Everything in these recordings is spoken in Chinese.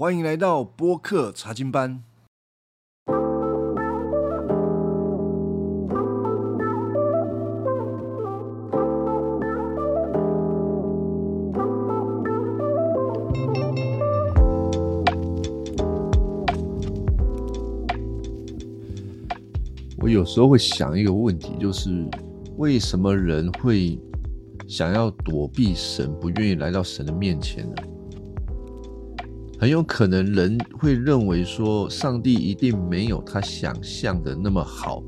欢迎来到播客查经班。我有时候会想一个问题，就是为什么人会想要躲避神，不愿意来到神的面前呢？很有可能人会认为说，上帝一定没有他想象的那么好。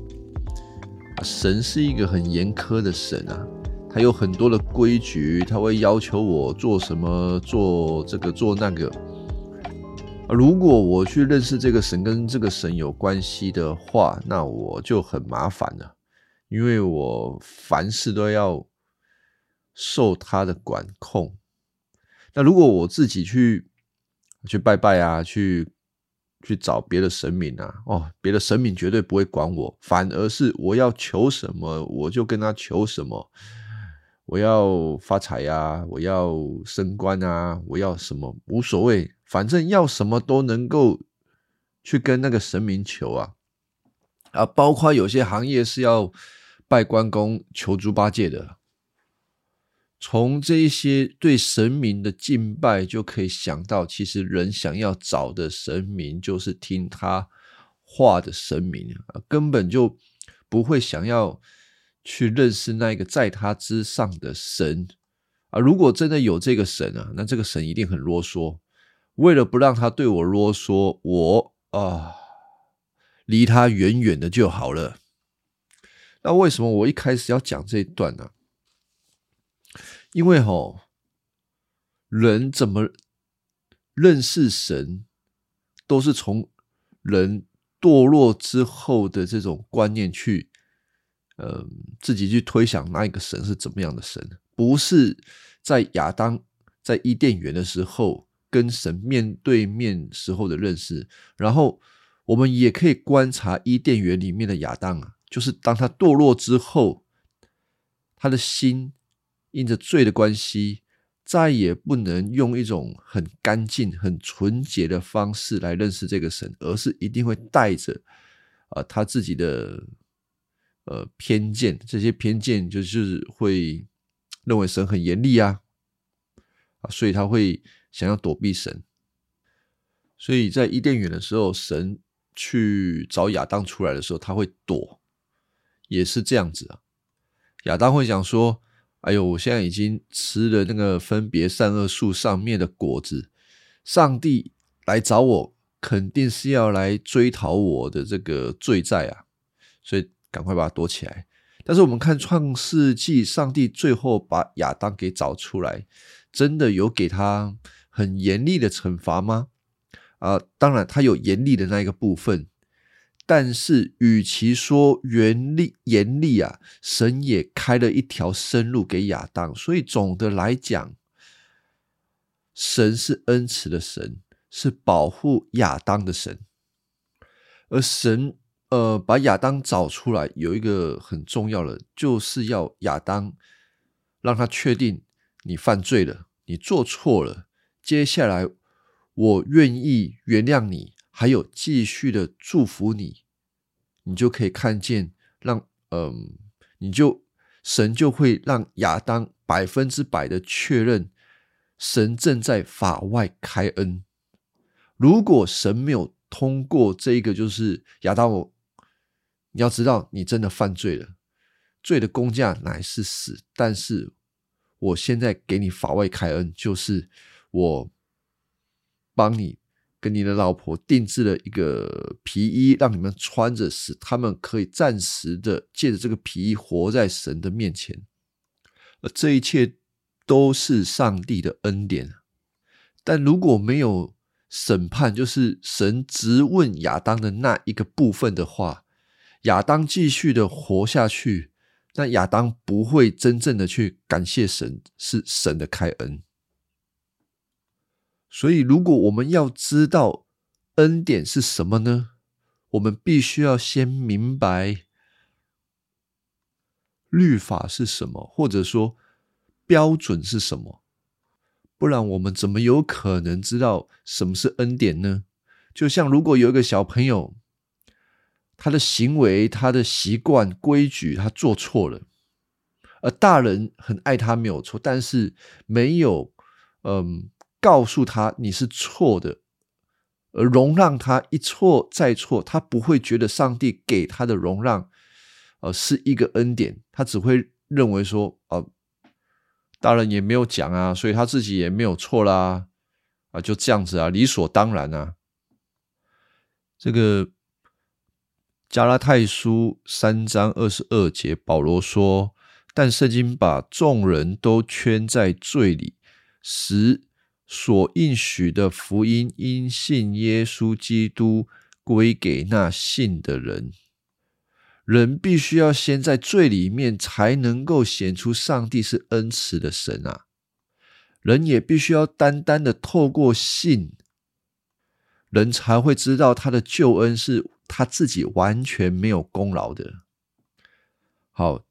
神是一个很严苛的神啊，他有很多的规矩，他会要求我做什么，做这个，做那个。如果我去认识这个神跟这个神有关系的话，那我就很麻烦了，因为我凡事都要受他的管控。那如果我自己去去拜拜啊，去去找别的神明啊，哦，别的神明绝对不会管我，反而是我要求什么，我就跟他求什么。我要发财呀，我要升官啊，我要什么无所谓。反正要什么都能够去跟那个神明求啊啊，包括有些行业是要拜关公求猪八戒的。从这一些对神明的敬拜，就可以想到，其实人想要找的神明，就是听他话的神明啊，根本就不会想要去认识那个在他之上的神啊。如果真的有这个神啊，那这个神一定很啰嗦。为了不让他对我啰嗦，我啊离他远远的就好了。那为什么我一开始要讲这一段呢？因为哈，人怎么认识神，都是从人堕落之后的这种观念去，呃，自己去推想那一个神是怎么样的神，不是在亚当在伊甸园的时候。跟神面对面时候的认识，然后我们也可以观察伊甸园里面的亚当啊，就是当他堕落之后，他的心因着罪的关系，再也不能用一种很干净、很纯洁的方式来认识这个神，而是一定会带着啊他自己的呃偏见，这些偏见就是会认为神很严厉啊啊，所以他会。想要躲避神，所以在伊甸园的时候，神去找亚当出来的时候，他会躲，也是这样子啊。亚当会想说：“哎呦，我现在已经吃了那个分别善恶树上面的果子，上帝来找我，肯定是要来追讨我的这个罪债啊，所以赶快把它躲起来。”但是我们看创世纪，上帝最后把亚当给找出来，真的有给他。很严厉的惩罚吗？啊，当然，他有严厉的那一个部分，但是与其说严厉严厉啊，神也开了一条生路给亚当，所以总的来讲，神是恩慈的神，是保护亚当的神，而神呃把亚当找出来，有一个很重要的，就是要亚当让他确定你犯罪了，你做错了。接下来，我愿意原谅你，还有继续的祝福你，你就可以看见，让嗯，你就神就会让亚当百分之百的确认，神正在法外开恩。如果神没有通过这一个，就是亚当，我你要知道，你真的犯罪了，罪的工价乃是死。但是我现在给你法外开恩，就是。我帮你跟你的老婆定制了一个皮衣，让你们穿着，使他们可以暂时的借着这个皮衣活在神的面前。而这一切都是上帝的恩典。但如果没有审判，就是神直问亚当的那一个部分的话，亚当继续的活下去，那亚当不会真正的去感谢神，是神的开恩。所以，如果我们要知道恩典是什么呢？我们必须要先明白律法是什么，或者说标准是什么。不然我们怎么有可能知道什么是恩典呢？就像如果有一个小朋友，他的行为、他的习惯、规矩，他做错了，而大人很爱他没有错，但是没有嗯告诉他你是错的，而容让他一错再错，他不会觉得上帝给他的容让呃是一个恩典，他只会认为说啊，大人也没有讲啊，所以他自己也没有错啦啊，就这样子啊，理所当然啊，这个。加拉太书三章二十二节，保罗说：“但圣经把众人都圈在罪里，使所应许的福音因信耶稣基督归给那信的人。人必须要先在罪里面，才能够显出上帝是恩慈的神啊！人也必须要单单的透过信，人才会知道他的救恩是。”他自己完全没有功劳的。好，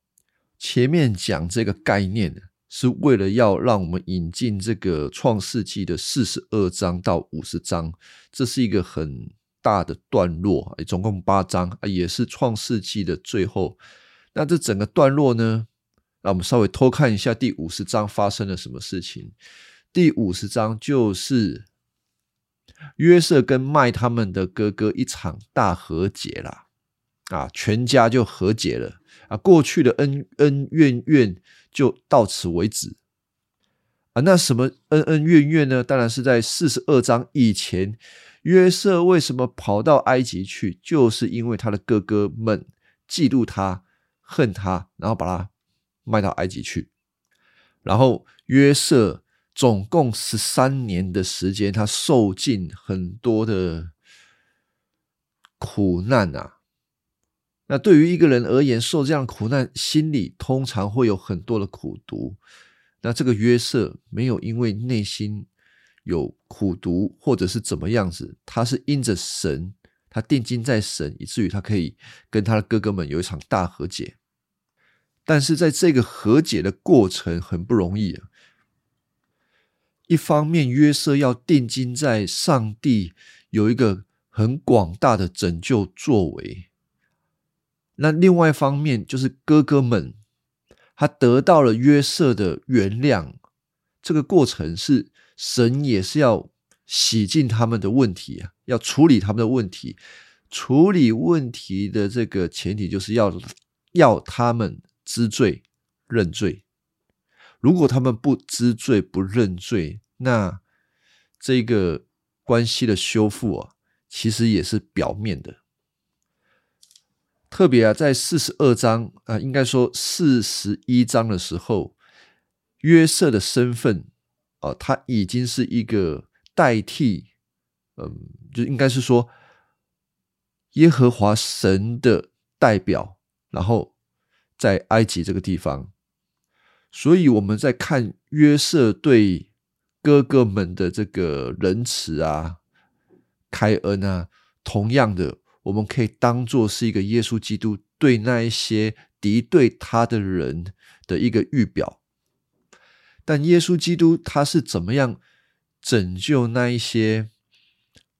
前面讲这个概念是为了要让我们引进这个创世纪的四十二章到五十章，这是一个很大的段落，总共八章，也是创世纪的最后。那这整个段落呢，让我们稍微偷看一下第五十章发生了什么事情。第五十章就是。约瑟跟麦他们的哥哥一场大和解啦，啊，全家就和解了啊，过去的恩恩怨怨就到此为止啊。那什么恩恩怨怨呢？当然是在四十二章以前，约瑟为什么跑到埃及去？就是因为他的哥哥们嫉妒他、恨他，然后把他卖到埃及去，然后约瑟。总共十三年的时间，他受尽很多的苦难啊。那对于一个人而言，受这样苦难，心里通常会有很多的苦毒。那这个约瑟没有因为内心有苦毒，或者是怎么样子，他是因着神，他定睛在神，以至于他可以跟他的哥哥们有一场大和解。但是在这个和解的过程很不容易啊。一方面，约瑟要定睛在上帝有一个很广大的拯救作为；那另外一方面，就是哥哥们他得到了约瑟的原谅，这个过程是神也是要洗净他们的问题啊，要处理他们的问题。处理问题的这个前提，就是要要他们知罪认罪。如果他们不知罪不认罪，那这个关系的修复啊，其实也是表面的。特别啊，在四十二章啊，应该说四十一章的时候，约瑟的身份啊，他已经是一个代替，嗯，就应该是说耶和华神的代表，然后在埃及这个地方。所以我们在看约瑟对哥哥们的这个仁慈啊、开恩啊，同样的，我们可以当做是一个耶稣基督对那一些敌对他的人的一个预表。但耶稣基督他是怎么样拯救那一些，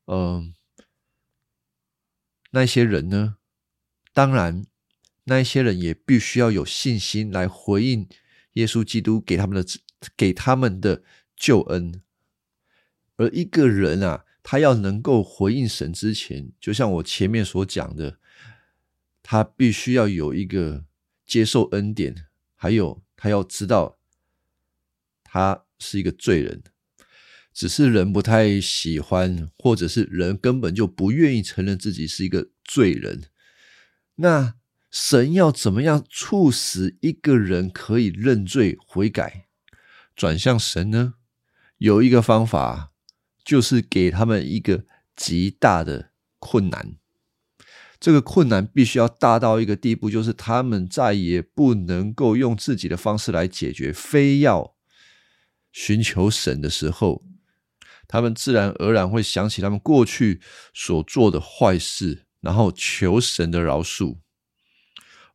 嗯，那些人呢？当然，那一些人也必须要有信心来回应。耶稣基督给他们的给他们的救恩，而一个人啊，他要能够回应神之前，就像我前面所讲的，他必须要有一个接受恩典，还有他要知道他是一个罪人，只是人不太喜欢，或者是人根本就不愿意承认自己是一个罪人，那。神要怎么样促使一个人可以认罪悔改，转向神呢？有一个方法，就是给他们一个极大的困难。这个困难必须要大到一个地步，就是他们再也不能够用自己的方式来解决，非要寻求神的时候，他们自然而然会想起他们过去所做的坏事，然后求神的饶恕。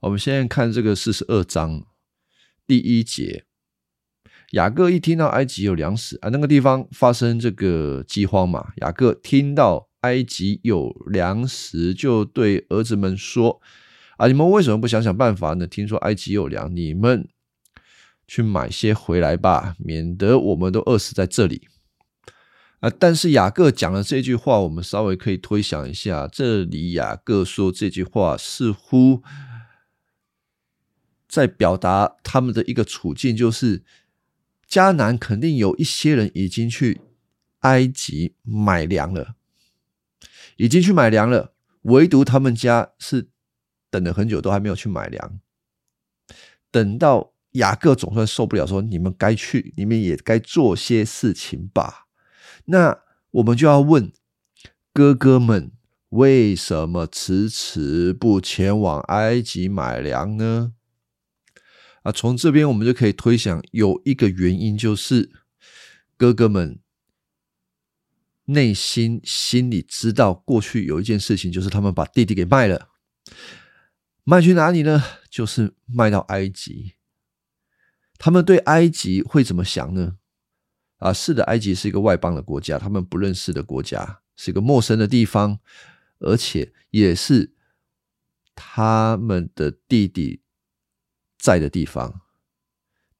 我们现在看这个四十二章第一节，雅各一听到埃及有粮食啊，那个地方发生这个饥荒嘛，雅各听到埃及有粮食，就对儿子们说：“啊，你们为什么不想想办法呢？听说埃及有粮，你们去买些回来吧，免得我们都饿死在这里。”啊，但是雅各讲了这句话，我们稍微可以推想一下，这里雅各说这句话似乎。在表达他们的一个处境，就是迦南肯定有一些人已经去埃及买粮了，已经去买粮了，唯独他们家是等了很久都还没有去买粮。等到雅各总算受不了，说：“你们该去，你们也该做些事情吧。”那我们就要问哥哥们，为什么迟迟不前往埃及买粮呢？啊，从这边我们就可以推想，有一个原因就是哥哥们内心心里知道，过去有一件事情，就是他们把弟弟给卖了，卖去哪里呢？就是卖到埃及。他们对埃及会怎么想呢？啊，是的，埃及是一个外邦的国家，他们不认识的国家，是一个陌生的地方，而且也是他们的弟弟。在的地方，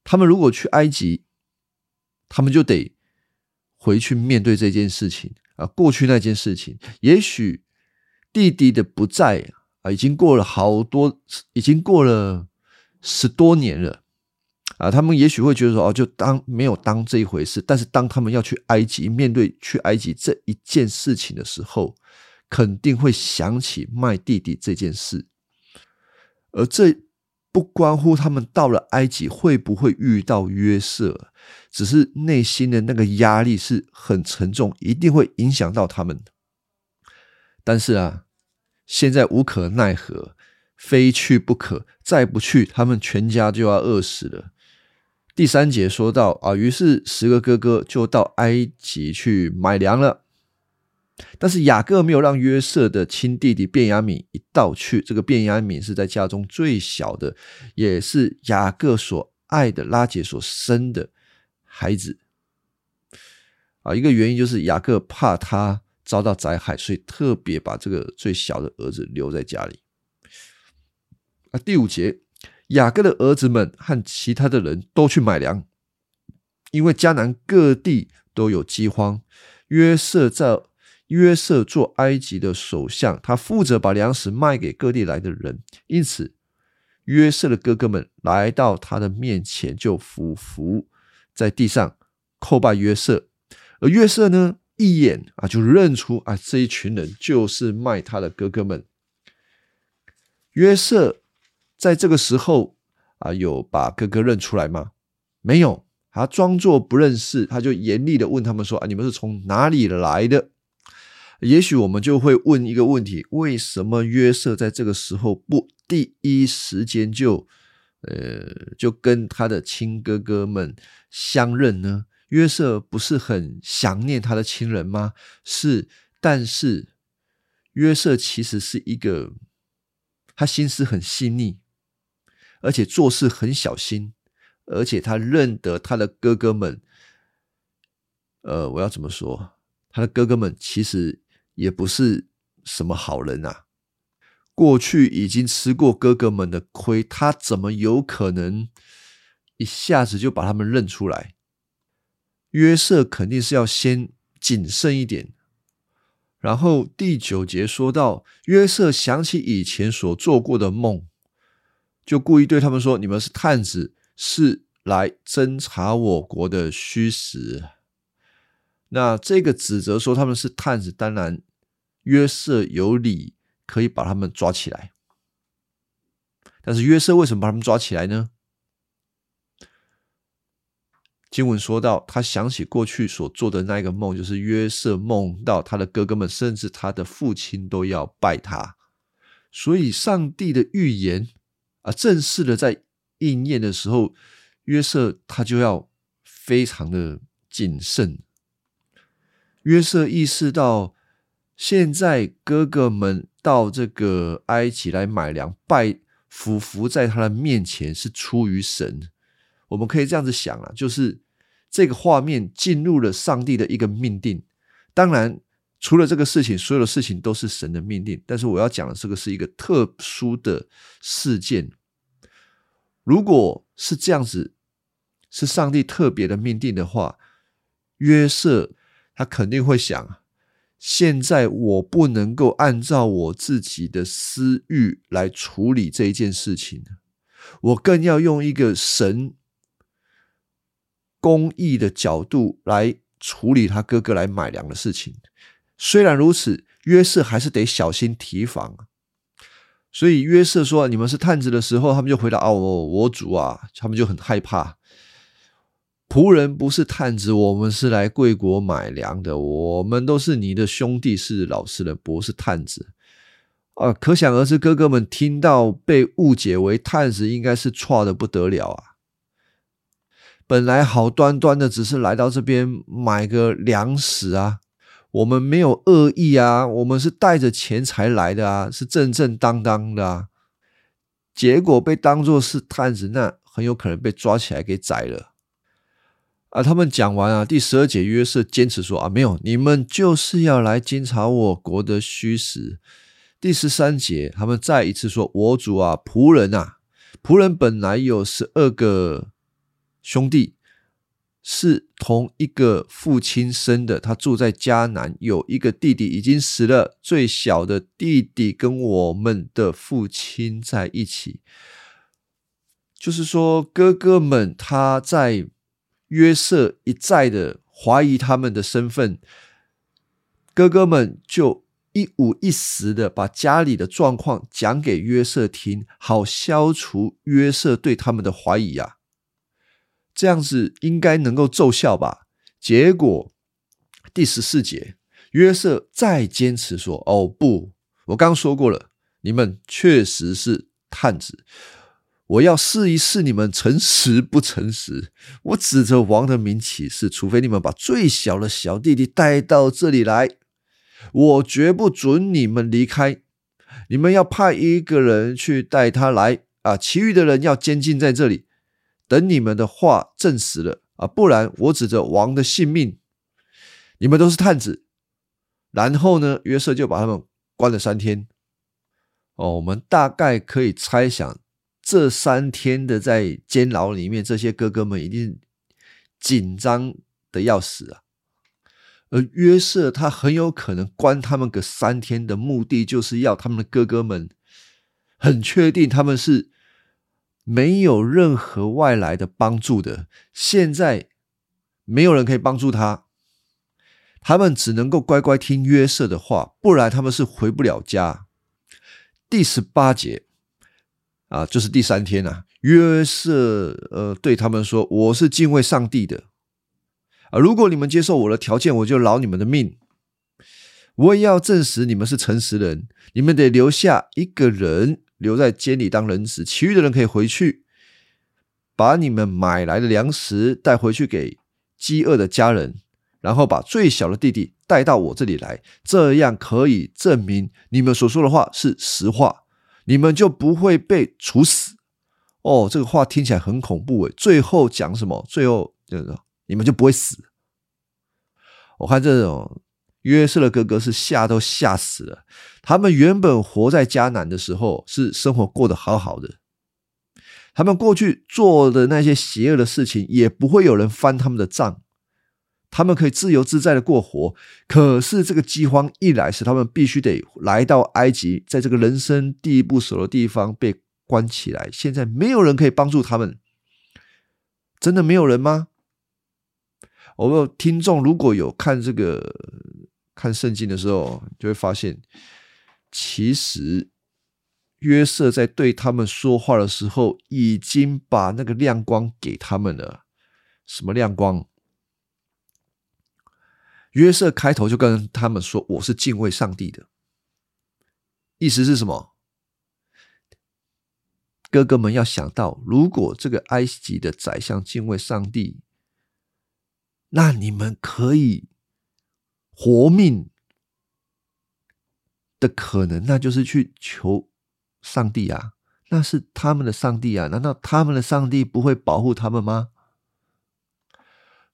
他们如果去埃及，他们就得回去面对这件事情啊。过去那件事情，也许弟弟的不在啊，已经过了好多，已经过了十多年了啊。他们也许会觉得说，哦，就当没有当这一回事。但是当他们要去埃及，面对去埃及这一件事情的时候，肯定会想起卖弟弟这件事，而这。不关乎他们到了埃及会不会遇到约瑟，只是内心的那个压力是很沉重，一定会影响到他们。但是啊，现在无可奈何，非去不可，再不去，他们全家就要饿死了。第三节说到啊，于是十个哥哥就到埃及去买粮了。但是雅各没有让约瑟的亲弟弟卞雅敏一道去。这个卞雅敏是在家中最小的，也是雅各所爱的拉杰所生的孩子。啊，一个原因就是雅各怕他遭到灾害，所以特别把这个最小的儿子留在家里。啊，第五节，雅各的儿子们和其他的人都去买粮，因为迦南各地都有饥荒。约瑟在。约瑟做埃及的首相，他负责把粮食卖给各地来的人。因此，约瑟的哥哥们来到他的面前，就俯伏在地上叩拜约瑟。而约瑟呢，一眼啊就认出啊这一群人就是卖他的哥哥们。约瑟在这个时候啊，有把哥哥认出来吗？没有，他装作不认识，他就严厉的问他们说：“啊，你们是从哪里来的？”也许我们就会问一个问题：为什么约瑟在这个时候不第一时间就，呃，就跟他的亲哥哥们相认呢？约瑟不是很想念他的亲人吗？是，但是约瑟其实是一个，他心思很细腻，而且做事很小心，而且他认得他的哥哥们。呃，我要怎么说？他的哥哥们其实。也不是什么好人啊！过去已经吃过哥哥们的亏，他怎么有可能一下子就把他们认出来？约瑟肯定是要先谨慎一点。然后第九节说到，约瑟想起以前所做过的梦，就故意对他们说：“你们是探子，是来侦查我国的虚实。”那这个指责说他们是探子，当然。约瑟有理，可以把他们抓起来。但是约瑟为什么把他们抓起来呢？经文说到，他想起过去所做的那个梦，就是约瑟梦到他的哥哥们，甚至他的父亲都要拜他。所以，上帝的预言啊，正式的在应验的时候，约瑟他就要非常的谨慎。约瑟意识到。现在哥哥们到这个埃及来买粮，拜伏伏在他的面前是出于神。我们可以这样子想啊，就是这个画面进入了上帝的一个命定。当然，除了这个事情，所有的事情都是神的命令。但是我要讲的这个是一个特殊的事件。如果是这样子，是上帝特别的命定的话，约瑟他肯定会想。现在我不能够按照我自己的私欲来处理这一件事情，我更要用一个神公义的角度来处理他哥哥来买粮的事情。虽然如此，约瑟还是得小心提防。所以约瑟说：“你们是探子的时候，他们就回答：‘哦，我主啊！’他们就很害怕。”仆人不是探子，我们是来贵国买粮的。我们都是你的兄弟，是老实人，不是探子。啊，可想而知，哥哥们听到被误解为探子，应该是错的不得了啊！本来好端端的，只是来到这边买个粮食啊，我们没有恶意啊，我们是带着钱财来的啊，是正正当当的啊。结果被当作是探子，那很有可能被抓起来给宰了。啊，他们讲完啊，第十二节约瑟坚持说啊，没有，你们就是要来监察我国的虚实。第十三节，他们再一次说，我主啊，仆人啊，仆人本来有十二个兄弟，是同一个父亲生的，他住在迦南，有一个弟弟已经死了，最小的弟弟跟我们的父亲在一起，就是说哥哥们他在。约瑟一再的怀疑他们的身份，哥哥们就一五一十的把家里的状况讲给约瑟听，好消除约瑟对他们的怀疑啊。这样子应该能够奏效吧？结果第十四节，约瑟再坚持说：“哦不，我刚说过了，你们确实是探子。”我要试一试你们诚实不诚实。我指着王的名起誓，除非你们把最小的小弟弟带到这里来，我绝不准你们离开。你们要派一个人去带他来啊，其余的人要监禁在这里，等你们的话证实了啊，不然我指着王的性命，你们都是探子。然后呢，约瑟就把他们关了三天。哦，我们大概可以猜想。这三天的在监牢里面，这些哥哥们一定紧张的要死啊！而约瑟他很有可能关他们个三天的目的，就是要他们的哥哥们很确定他们是没有任何外来的帮助的。现在没有人可以帮助他，他们只能够乖乖听约瑟的话，不然他们是回不了家。第十八节。啊，就是第三天啊，约瑟呃对他们说：“我是敬畏上帝的啊，如果你们接受我的条件，我就饶你们的命。我也要证实你们是诚实人，你们得留下一个人留在监里当人质，其余的人可以回去，把你们买来的粮食带回去给饥饿的家人，然后把最小的弟弟带到我这里来，这样可以证明你们所说的话是实话。”你们就不会被处死哦，这个话听起来很恐怖诶。最后讲什么？最后就是你们就不会死。我看这种约瑟的哥哥是吓都吓死了。他们原本活在迦南的时候是生活过得好好的，他们过去做的那些邪恶的事情也不会有人翻他们的账。他们可以自由自在的过活，可是这个饥荒一来，使他们必须得来到埃及，在这个人生地不熟的地方被关起来。现在没有人可以帮助他们，真的没有人吗？我们听众如果有看这个看圣经的时候，就会发现，其实约瑟在对他们说话的时候，已经把那个亮光给他们了。什么亮光？约瑟开头就跟他们说：“我是敬畏上帝的。”意思是什么？哥哥们要想到，如果这个埃及的宰相敬畏上帝，那你们可以活命的可能，那就是去求上帝啊！那是他们的上帝啊！难道他们的上帝不会保护他们吗？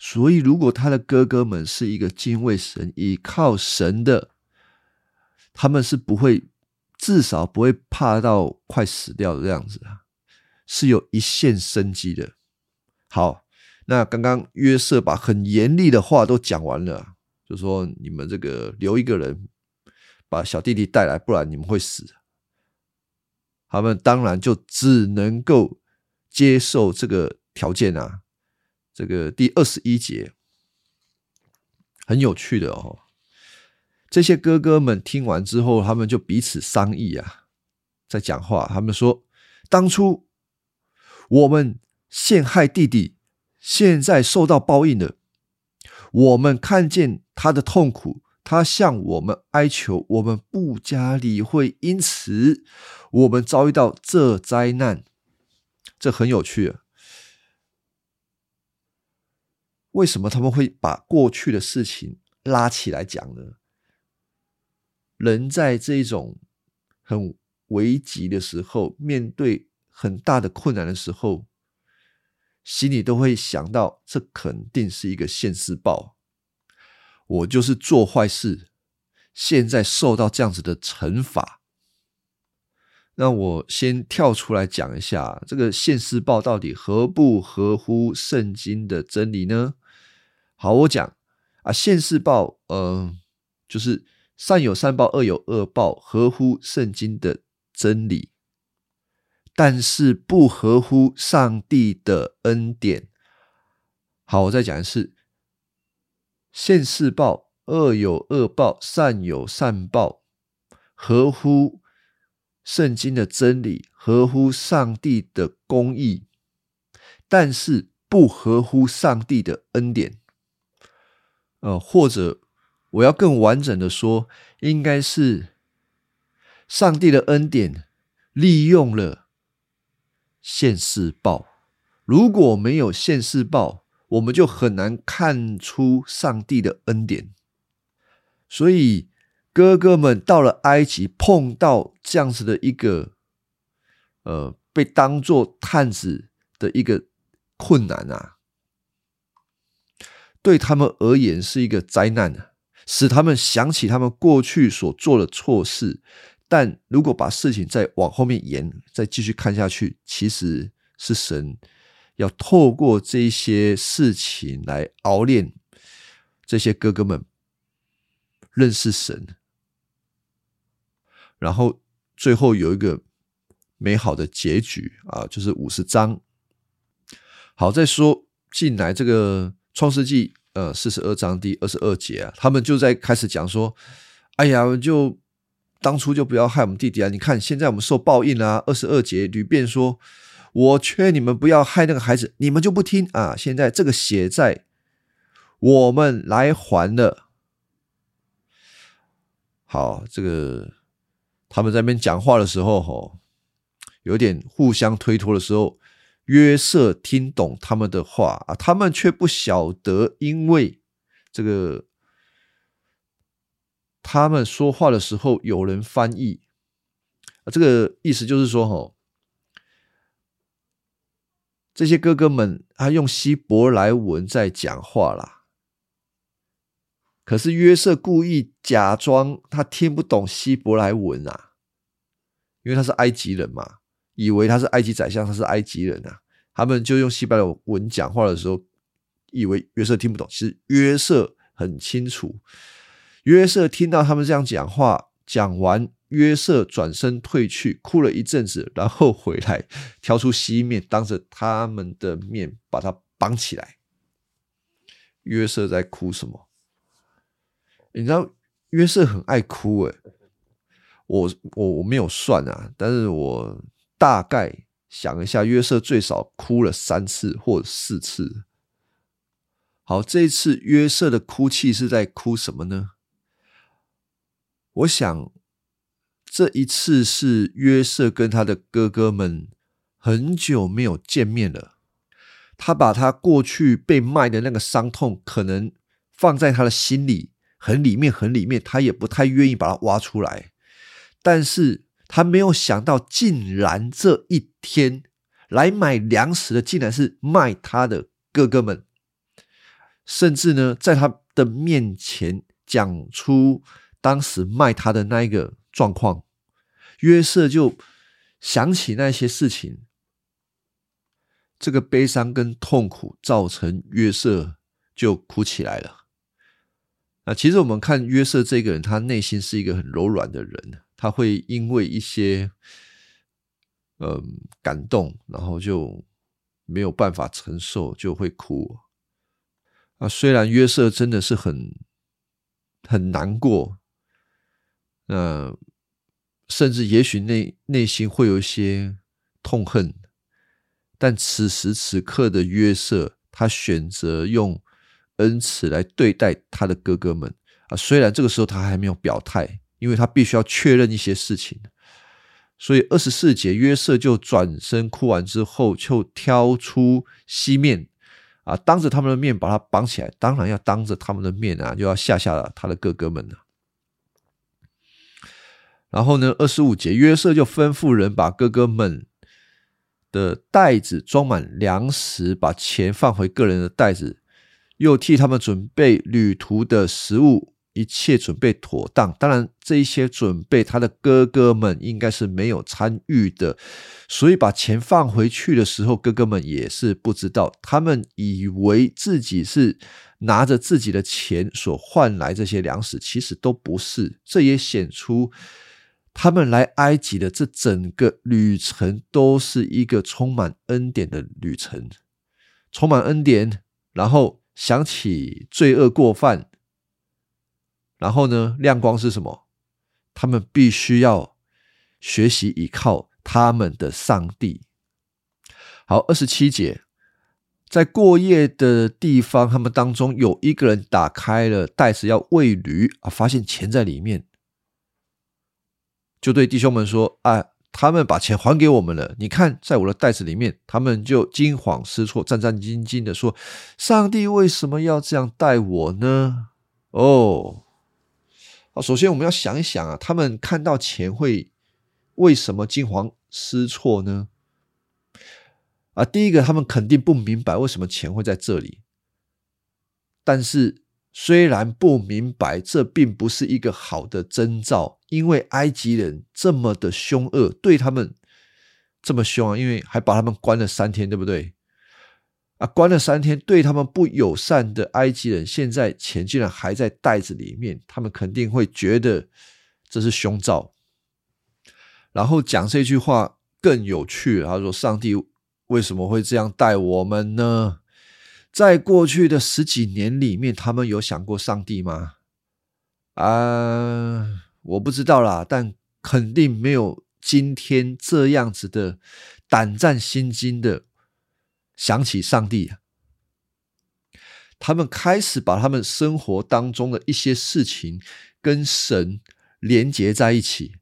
所以，如果他的哥哥们是一个敬畏神、依靠神的，他们是不会，至少不会怕到快死掉的样子啊，是有一线生机的。好，那刚刚约瑟把很严厉的话都讲完了，就说你们这个留一个人把小弟弟带来，不然你们会死。他们当然就只能够接受这个条件啊。这个第二十一节很有趣的哦。这些哥哥们听完之后，他们就彼此商议啊，在讲话。他们说：“当初我们陷害弟弟，现在受到报应了。我们看见他的痛苦。”他向我们哀求，我们不加理会，因此我们遭遇到这灾难。这很有趣。为什么他们会把过去的事情拉起来讲呢？人在这种很危急的时候，面对很大的困难的时候，心里都会想到，这肯定是一个现世报。我就是做坏事，现在受到这样子的惩罚。那我先跳出来讲一下，这个现世报到底合不合乎圣经的真理呢？好，我讲啊，现世报，呃，就是善有善报，恶有恶报，合乎圣经的真理，但是不合乎上帝的恩典。好，我再讲一次。现世报，恶有恶报，善有善报，合乎圣经的真理，合乎上帝的公义，但是不合乎上帝的恩典。呃，或者我要更完整的说，应该是上帝的恩典利用了现世报。如果没有现世报，我们就很难看出上帝的恩典，所以哥哥们到了埃及，碰到这样子的一个，呃，被当做探子的一个困难啊，对他们而言是一个灾难，使他们想起他们过去所做的错事。但如果把事情再往后面延，再继续看下去，其实是神。要透过这些事情来熬练这些哥哥们认识神，然后最后有一个美好的结局啊，就是五十章。好，再说进来这个创世纪呃四十二章第二十二节啊，他们就在开始讲说：“哎呀，就当初就不要害我们弟弟啊！你看现在我们受报应啊！”二十二节吕便说。我劝你们不要害那个孩子，你们就不听啊！现在这个血债，我们来还了。好，这个他们在那边讲话的时候，吼，有点互相推脱的时候，约瑟听懂他们的话啊，他们却不晓得，因为这个他们说话的时候有人翻译啊，这个意思就是说，吼。这些哥哥们，他用希伯来文在讲话啦。可是约瑟故意假装他听不懂希伯来文啊，因为他是埃及人嘛，以为他是埃及宰相，他是埃及人啊。他们就用希伯来文讲话的时候，以为约瑟听不懂。其实约瑟很清楚，约瑟听到他们这样讲话，讲完。约瑟转身退去，哭了一阵子，然后回来，挑出西面，当着他们的面把他绑起来。约瑟在哭什么？你知道约瑟很爱哭诶，我我我没有算啊，但是我大概想一下，约瑟最少哭了三次或四次。好，这一次约瑟的哭泣是在哭什么呢？我想。这一次是约瑟跟他的哥哥们很久没有见面了。他把他过去被卖的那个伤痛，可能放在他的心里很里面，很里面，他也不太愿意把它挖出来。但是他没有想到，竟然这一天来买粮食的，竟然是卖他的哥哥们，甚至呢，在他的面前讲出当时卖他的那一个状况，约瑟就想起那些事情，这个悲伤跟痛苦造成约瑟就哭起来了。啊，其实我们看约瑟这个人，他内心是一个很柔软的人，他会因为一些嗯感动，然后就没有办法承受，就会哭。啊，虽然约瑟真的是很很难过，那甚至也许内内心会有一些痛恨，但此时此刻的约瑟，他选择用。恩慈来对待他的哥哥们啊，虽然这个时候他还没有表态，因为他必须要确认一些事情，所以二十四节约瑟就转身哭完之后，就挑出西面啊，当着他们的面把他绑起来，当然要当着他们的面啊，就要吓吓他的哥哥们了。然后呢，二十五节约瑟就吩咐人把哥哥们的袋子装满粮食，把钱放回个人的袋子。又替他们准备旅途的食物，一切准备妥当。当然，这一些准备，他的哥哥们应该是没有参与的，所以把钱放回去的时候，哥哥们也是不知道。他们以为自己是拿着自己的钱所换来这些粮食，其实都不是。这也显出他们来埃及的这整个旅程都是一个充满恩典的旅程，充满恩典，然后。想起罪恶过犯，然后呢？亮光是什么？他们必须要学习依靠他们的上帝。好，二十七节，在过夜的地方，他们当中有一个人打开了袋子要喂驴啊，发现钱在里面，就对弟兄们说：“啊。”他们把钱还给我们了，你看，在我的袋子里面，他们就惊慌失措、战战兢兢的说：“上帝为什么要这样待我呢？”哦，啊，首先我们要想一想啊，他们看到钱会为什么惊慌失措呢？啊，第一个，他们肯定不明白为什么钱会在这里，但是。虽然不明白，这并不是一个好的征兆，因为埃及人这么的凶恶，对他们这么凶啊，因为还把他们关了三天，对不对？啊，关了三天，对他们不友善的埃及人，现在钱竟然还在袋子里面，他们肯定会觉得这是凶兆。然后讲这句话更有趣，他说：“上帝为什么会这样待我们呢？”在过去的十几年里面，他们有想过上帝吗？啊，我不知道啦，但肯定没有今天这样子的胆战心惊的想起上帝。他们开始把他们生活当中的一些事情跟神连接在一起。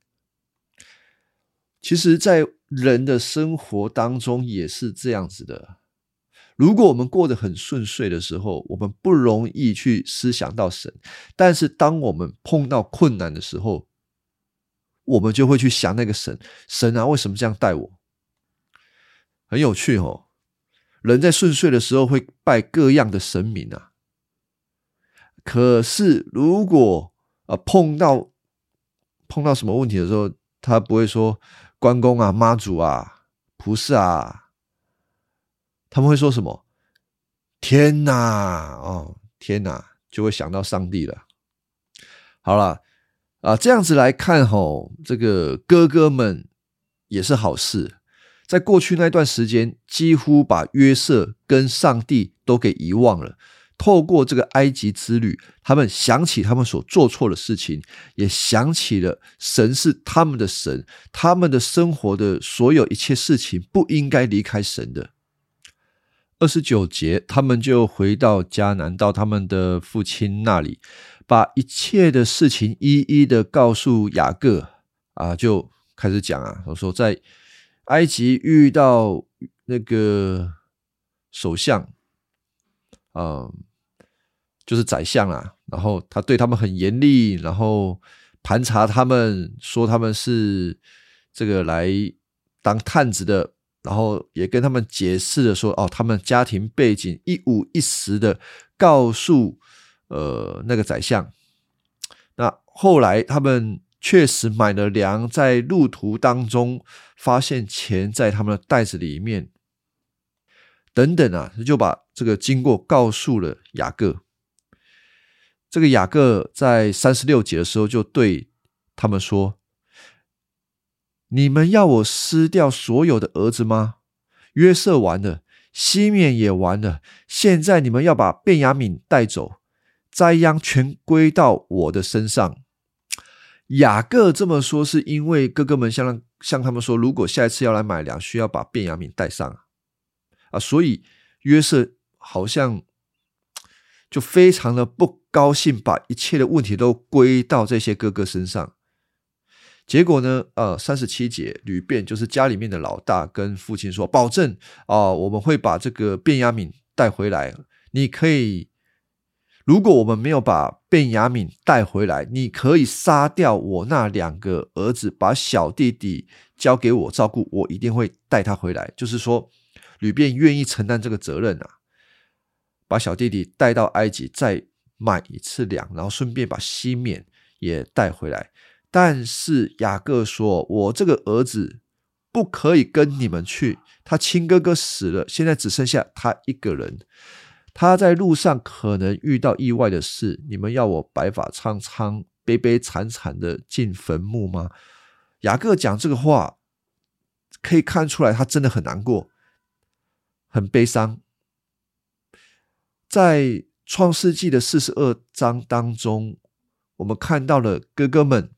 其实，在人的生活当中也是这样子的。如果我们过得很顺遂的时候，我们不容易去思想到神；但是当我们碰到困难的时候，我们就会去想那个神。神啊，为什么这样待我？很有趣哦。人在顺遂的时候会拜各样的神明啊，可是如果啊碰到碰到什么问题的时候，他不会说关公啊、妈祖啊、菩萨啊。他们会说什么？天哪！哦，天哪！就会想到上帝了。好了啊，这样子来看吼，这个哥哥们也是好事。在过去那段时间，几乎把约瑟跟上帝都给遗忘了。透过这个埃及之旅，他们想起他们所做错的事情，也想起了神是他们的神，他们的生活的所有一切事情不应该离开神的。二十九节，他们就回到迦南，到他们的父亲那里，把一切的事情一一的告诉雅各啊，就开始讲啊，我说在埃及遇到那个首相，嗯，就是宰相啊，然后他对他们很严厉，然后盘查他们，说他们是这个来当探子的，然后也跟他们解释了说，哦，他们家庭背景一五一十的告诉呃那个宰相。那后来他们确实买了粮，在路途当中发现钱在他们的袋子里面，等等啊，就把这个经过告诉了雅各。这个雅各在三十六节的时候就对他们说：“你们要我撕掉所有的儿子吗？约瑟完了，西面也完了，现在你们要把便雅敏带走，灾殃全归到我的身上。”雅各这么说，是因为哥哥们向向他们说，如果下一次要来买粮，需要把便雅敏带上啊，所以约瑟好像就非常的不。高兴把一切的问题都归到这些哥哥身上，结果呢？呃，三十七节，吕便就是家里面的老大，跟父亲说：“保证啊，我们会把这个卞雅敏带回来。你可以，如果我们没有把卞雅敏带回来，你可以杀掉我那两个儿子，把小弟弟交给我照顾，我一定会带他回来。就是说，吕便愿意承担这个责任啊，把小弟弟带到埃及，再。”买一次粮，然后顺便把西面也带回来。但是雅各说：“我这个儿子不可以跟你们去，他亲哥哥死了，现在只剩下他一个人。他在路上可能遇到意外的事，你们要我白发苍苍、悲悲惨惨的进坟墓吗？”雅各讲这个话，可以看出来他真的很难过，很悲伤，在。创世纪的四十二章当中，我们看到了哥哥们，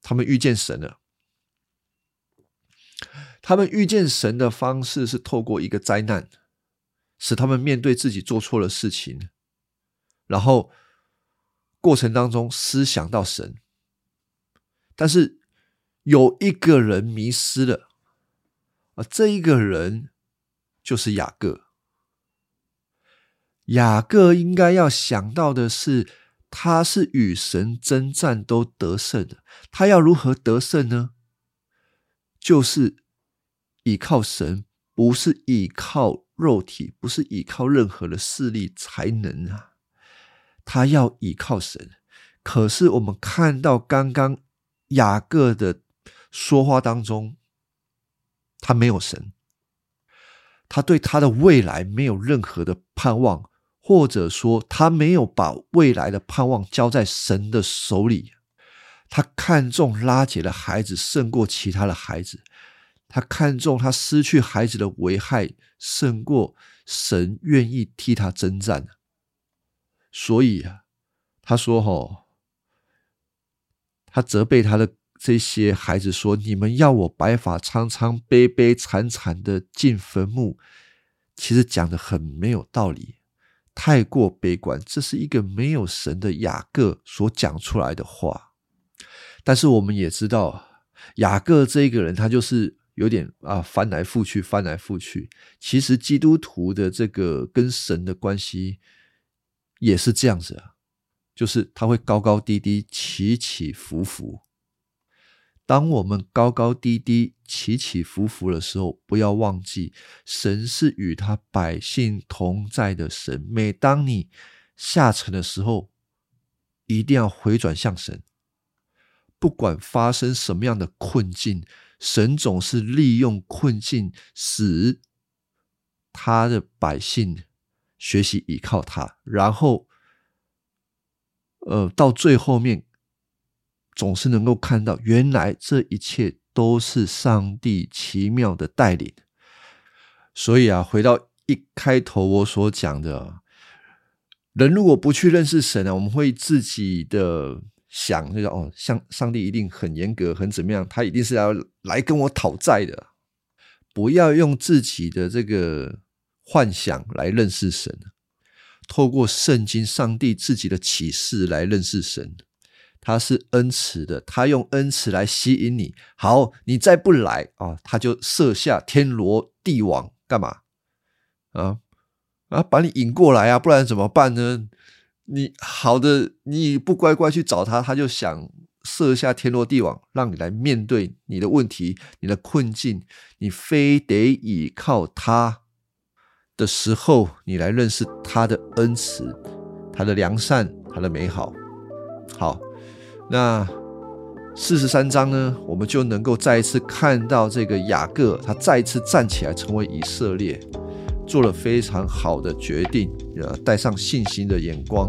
他们遇见神了。他们遇见神的方式是透过一个灾难，使他们面对自己做错了事情，然后过程当中思想到神。但是有一个人迷失了，而这一个人就是雅各。雅各应该要想到的是，他是与神征战都得胜的。他要如何得胜呢？就是依靠神，不是依靠肉体，不是依靠任何的势力才能啊。他要依靠神。可是我们看到刚刚雅各的说话当中，他没有神，他对他的未来没有任何的盼望。或者说，他没有把未来的盼望交在神的手里。他看重拉结的孩子胜过其他的孩子，他看重他失去孩子的危害胜过神愿意替他征战。所以啊，他说：“吼，他责备他的这些孩子说：‘你们要我白发苍苍、悲悲惨惨的进坟墓。’其实讲的很没有道理。”太过悲观，这是一个没有神的雅各所讲出来的话。但是我们也知道，雅各这个人，他就是有点啊翻来覆去，翻来覆去。其实基督徒的这个跟神的关系也是这样子啊，就是他会高高低低，起起伏伏。当我们高高低低、起起伏伏的时候，不要忘记，神是与他百姓同在的神。每当你下沉的时候，一定要回转向神。不管发生什么样的困境，神总是利用困境使他的百姓学习依靠他，然后，呃，到最后面。总是能够看到，原来这一切都是上帝奇妙的带领。所以啊，回到一开头我所讲的，人如果不去认识神啊，我们会自己的想，那个哦，像上帝一定很严格，很怎么样，他一定是要来跟我讨债的。不要用自己的这个幻想来认识神，透过圣经、上帝自己的启示来认识神。他是恩慈的，他用恩慈来吸引你。好，你再不来啊，他就设下天罗地网，干嘛？啊啊，把你引过来啊，不然怎么办呢？你好的，你不乖乖去找他，他就想设下天罗地网，让你来面对你的问题、你的困境，你非得倚靠他的时候，你来认识他的恩慈、他的良善、他的美好。好，那四十三章呢，我们就能够再一次看到这个雅各，他再一次站起来，成为以色列，做了非常好的决定，呃，带上信心的眼光。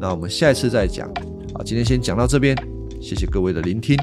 那我们下一次再讲。啊，今天先讲到这边，谢谢各位的聆听。